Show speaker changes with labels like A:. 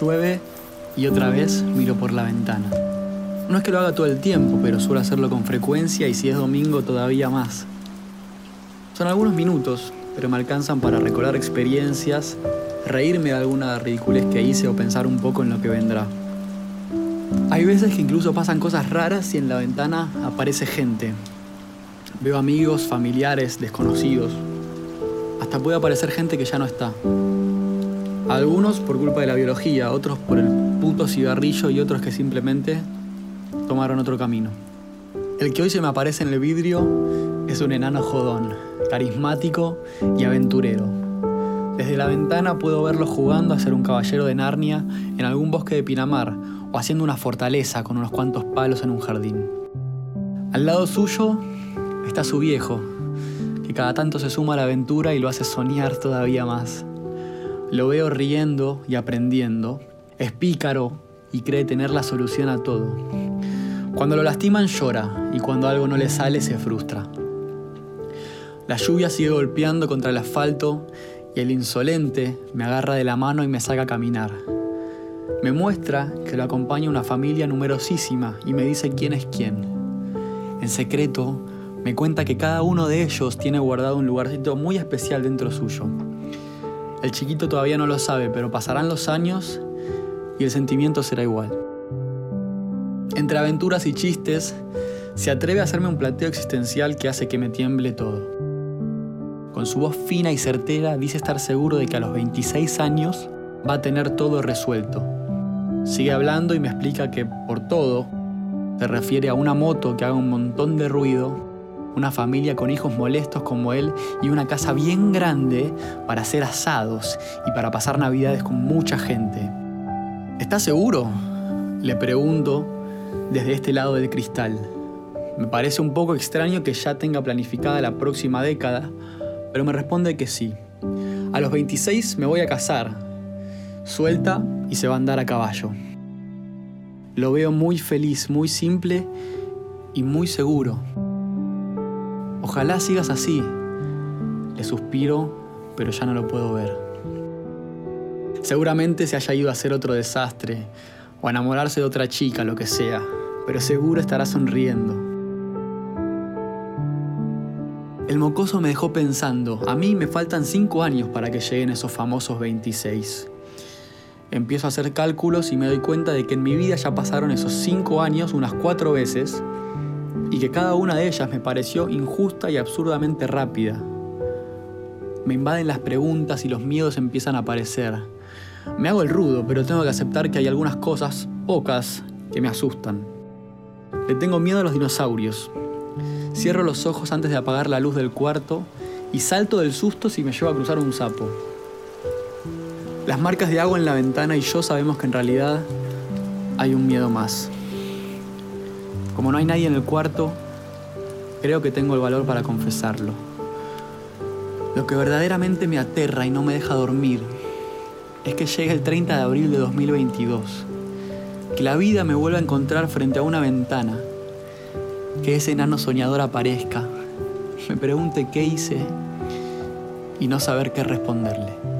A: Llueve y otra vez miro por la ventana. No es que lo haga todo el tiempo, pero suelo hacerlo con frecuencia y si es domingo todavía más. Son algunos minutos, pero me alcanzan para recordar experiencias, reírme de alguna ridiculez que hice o pensar un poco en lo que vendrá. Hay veces que incluso pasan cosas raras y en la ventana aparece gente. Veo amigos, familiares, desconocidos. Hasta puede aparecer gente que ya no está. Algunos por culpa de la biología, otros por el puto cigarrillo y otros que simplemente tomaron otro camino. El que hoy se me aparece en el vidrio es un enano jodón, carismático y aventurero. Desde la ventana puedo verlo jugando a ser un caballero de Narnia en algún bosque de Pinamar o haciendo una fortaleza con unos cuantos palos en un jardín. Al lado suyo está su viejo, que cada tanto se suma a la aventura y lo hace soñar todavía más. Lo veo riendo y aprendiendo, es pícaro y cree tener la solución a todo. Cuando lo lastiman llora y cuando algo no le sale se frustra. La lluvia sigue golpeando contra el asfalto y el insolente me agarra de la mano y me saca a caminar. Me muestra que lo acompaña una familia numerosísima y me dice quién es quién. En secreto, me cuenta que cada uno de ellos tiene guardado un lugarcito muy especial dentro suyo. El chiquito todavía no lo sabe, pero pasarán los años y el sentimiento será igual. Entre aventuras y chistes, se atreve a hacerme un planteo existencial que hace que me tiemble todo. Con su voz fina y certera dice estar seguro de que a los 26 años va a tener todo resuelto Sigue hablando y me explica que por todo se refiere a una moto que haga un montón de ruido, una familia con hijos molestos como él y una casa bien grande para hacer asados y para pasar navidades con mucha gente. ¿Estás seguro? Le pregunto desde este lado del cristal. Me parece un poco extraño que ya tenga planificada la próxima década, pero me responde que sí. A los 26 me voy a casar. Suelta y se va a andar a caballo. Lo veo muy feliz, muy simple y muy seguro. Ojalá sigas así. Le suspiro, pero ya no lo puedo ver. Seguramente se haya ido a hacer otro desastre o a enamorarse de otra chica, lo que sea, pero seguro estará sonriendo. El mocoso me dejó pensando, a mí me faltan 5 años para que lleguen esos famosos 26. Empiezo a hacer cálculos y me doy cuenta de que en mi vida ya pasaron esos cinco años unas cuatro veces y que cada una de ellas me pareció injusta y absurdamente rápida. Me invaden las preguntas y los miedos empiezan a aparecer. Me hago el rudo, pero tengo que aceptar que hay algunas cosas, pocas, que me asustan. Le tengo miedo a los dinosaurios. Cierro los ojos antes de apagar la luz del cuarto y salto del susto si me llevo a cruzar un sapo. Las marcas de agua en la ventana y yo sabemos que en realidad hay un miedo más. Como no hay nadie en el cuarto, creo que tengo el valor para confesarlo. Lo que verdaderamente me aterra y no me deja dormir es que llegue el 30 de abril de 2022, que la vida me vuelva a encontrar frente a una ventana, que ese enano soñador aparezca, me pregunte qué hice y no saber qué responderle.